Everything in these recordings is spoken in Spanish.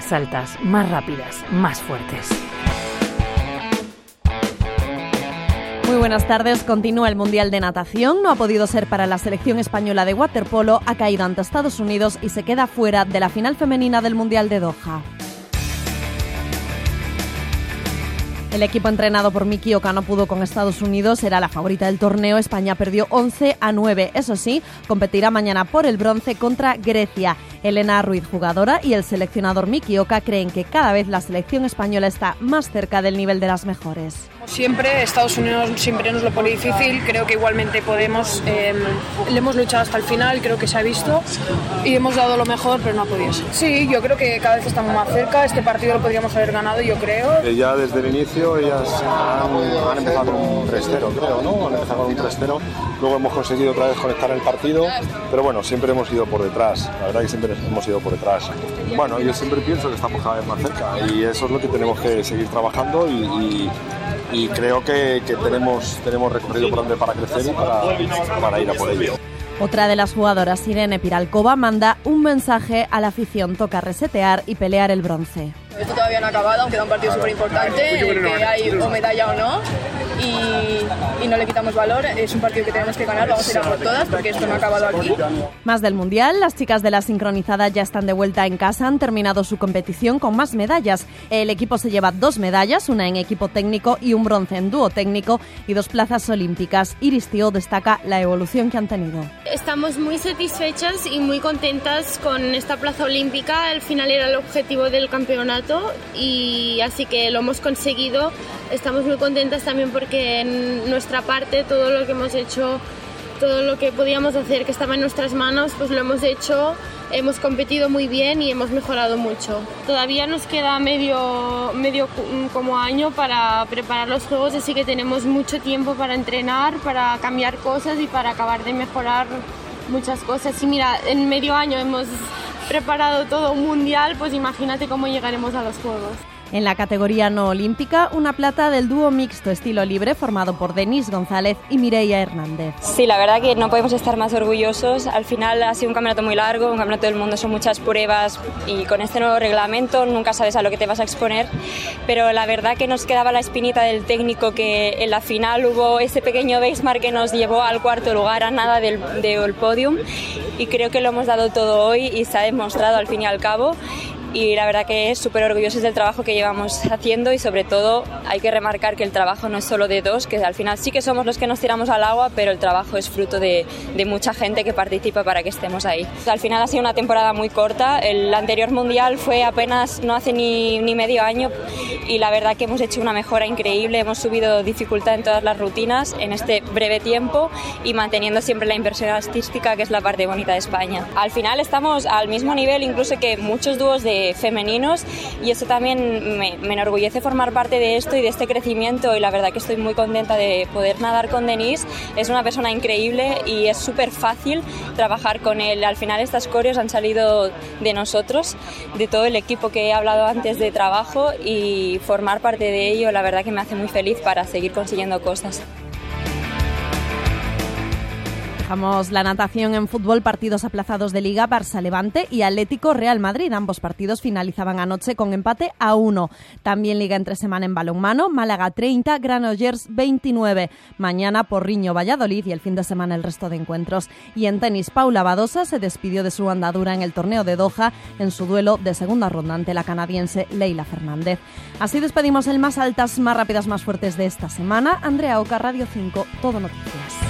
más altas, más rápidas, más fuertes. Muy buenas tardes. Continúa el Mundial de Natación. No ha podido ser para la selección española de waterpolo. Ha caído ante Estados Unidos y se queda fuera de la final femenina del Mundial de Doha. El equipo entrenado por Miki Oka no pudo con Estados Unidos, era la favorita del torneo. España perdió 11 a 9. Eso sí, competirá mañana por el bronce contra Grecia. Elena Ruiz, jugadora, y el seleccionador Miki Oka creen que cada vez la selección española está más cerca del nivel de las mejores. Siempre, Estados Unidos siempre nos lo pone difícil, creo que igualmente podemos, eh, le hemos luchado hasta el final, creo que se ha visto, y hemos dado lo mejor, pero no ha podido ser. Sí, yo creo que cada vez estamos más cerca, este partido lo podríamos haber ganado, yo creo. Eh, ya desde el inicio ellas han, empezado con un 3-0, creo, ¿no? Han empezado con un 3-0, luego hemos conseguido otra vez conectar el partido, pero bueno, siempre hemos ido por detrás, la verdad que siempre hemos ido por detrás. Bueno, yo siempre pienso que estamos cada vez más cerca y eso es lo que tenemos que seguir trabajando y, creo que, que, tenemos, tenemos recorrido por donde para crecer y para, para ir a por ello. Otra de las jugadoras, Irene Piralcova, manda un mensaje a la afición, toca resetear y pelear el bronce. Esto todavía no ha acabado, aunque da un partido súper importante, que hay o medalla o no, y, y, no le quitamos valor. Es un partido que tenemos que ganar, vamos a ir a por todas, porque esto no ha acabado aquí. Más del Mundial, las chicas de la sincronizada ya están de vuelta en casa, han terminado su competición con más medallas. El equipo se lleva dos medallas, una en equipo técnico y un bronce en dúo técnico, y dos plazas olímpicas. Iris Tío destaca la evolución que han tenido. Estamos muy satisfechas y muy contentas con esta plaza olímpica. Al final era el objetivo del campeonato y así que lo hemos conseguido. Estamos muy contentas también porque en nuestra parte todo lo que hemos hecho, todo lo que podíamos hacer que estaba en nuestras manos, pues lo hemos hecho. Hemos competido muy bien y hemos mejorado mucho. Todavía nos queda medio, medio como año para preparar los juegos, así que tenemos mucho tiempo para entrenar, para cambiar cosas y para acabar de mejorar muchas cosas. Y mira, en medio año hemos preparado todo un mundial, pues imagínate cómo llegaremos a los Juegos. En la categoría no olímpica, una plata del dúo mixto estilo libre formado por Denise González y Mireia Hernández. Sí, la verdad que no podemos estar más orgullosos. Al final ha sido un campeonato muy largo, un campeonato del mundo, son muchas pruebas y con este nuevo reglamento nunca sabes a lo que te vas a exponer. Pero la verdad que nos quedaba la espinita del técnico que en la final hubo ese pequeño benchmark que nos llevó al cuarto lugar, a nada del, del podium. Y creo que lo hemos dado todo hoy y se ha demostrado al fin y al cabo y la verdad que es súper orgullosos del trabajo que llevamos haciendo y sobre todo hay que remarcar que el trabajo no es solo de dos, que al final sí que somos los que nos tiramos al agua, pero el trabajo es fruto de, de mucha gente que participa para que estemos ahí. Al final ha sido una temporada muy corta, el anterior mundial fue apenas no hace ni, ni medio año y la verdad que hemos hecho una mejora increíble, hemos subido dificultad en todas las rutinas en este breve tiempo y manteniendo siempre la inversión artística que es la parte bonita de España. Al final estamos al mismo nivel incluso que muchos dúos de femeninos y eso también me, enorgullece formar parte de esto y de este crecimiento y la verdad que estoy muy contenta de poder nadar con Denise. Es una persona increíble y es súper fácil trabajar con él. Al final estas coreos han salido de nosotros, de todo el equipo que he hablado antes de trabajo y formar parte de ello la verdad que me hace muy feliz para seguir consiguiendo cosas. La natación en fútbol, partidos aplazados de Liga, Barça-Levante y Atlético-Real Madrid. Ambos partidos finalizaban anoche con empate a uno. También Liga entre semana en balonmano, Málaga 30, Granollers 29. Mañana Porriño, Valladolid y el fin de semana el resto de encuentros. Y en tenis, Paula Badosa se despidió de su andadura en el torneo de Doha en su duelo de segunda ronda ante la canadiense Leila Fernández. Así despedimos el más altas, más rápidas, más fuertes de esta semana. Andrea Oca, Radio 5, Todo Noticias.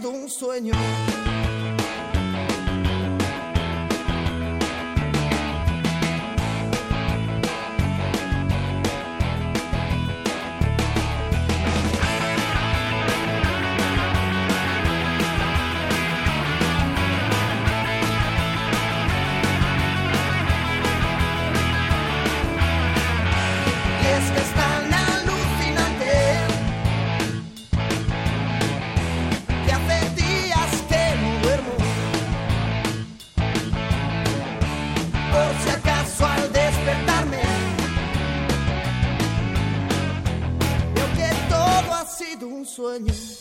todo un sueño. 年。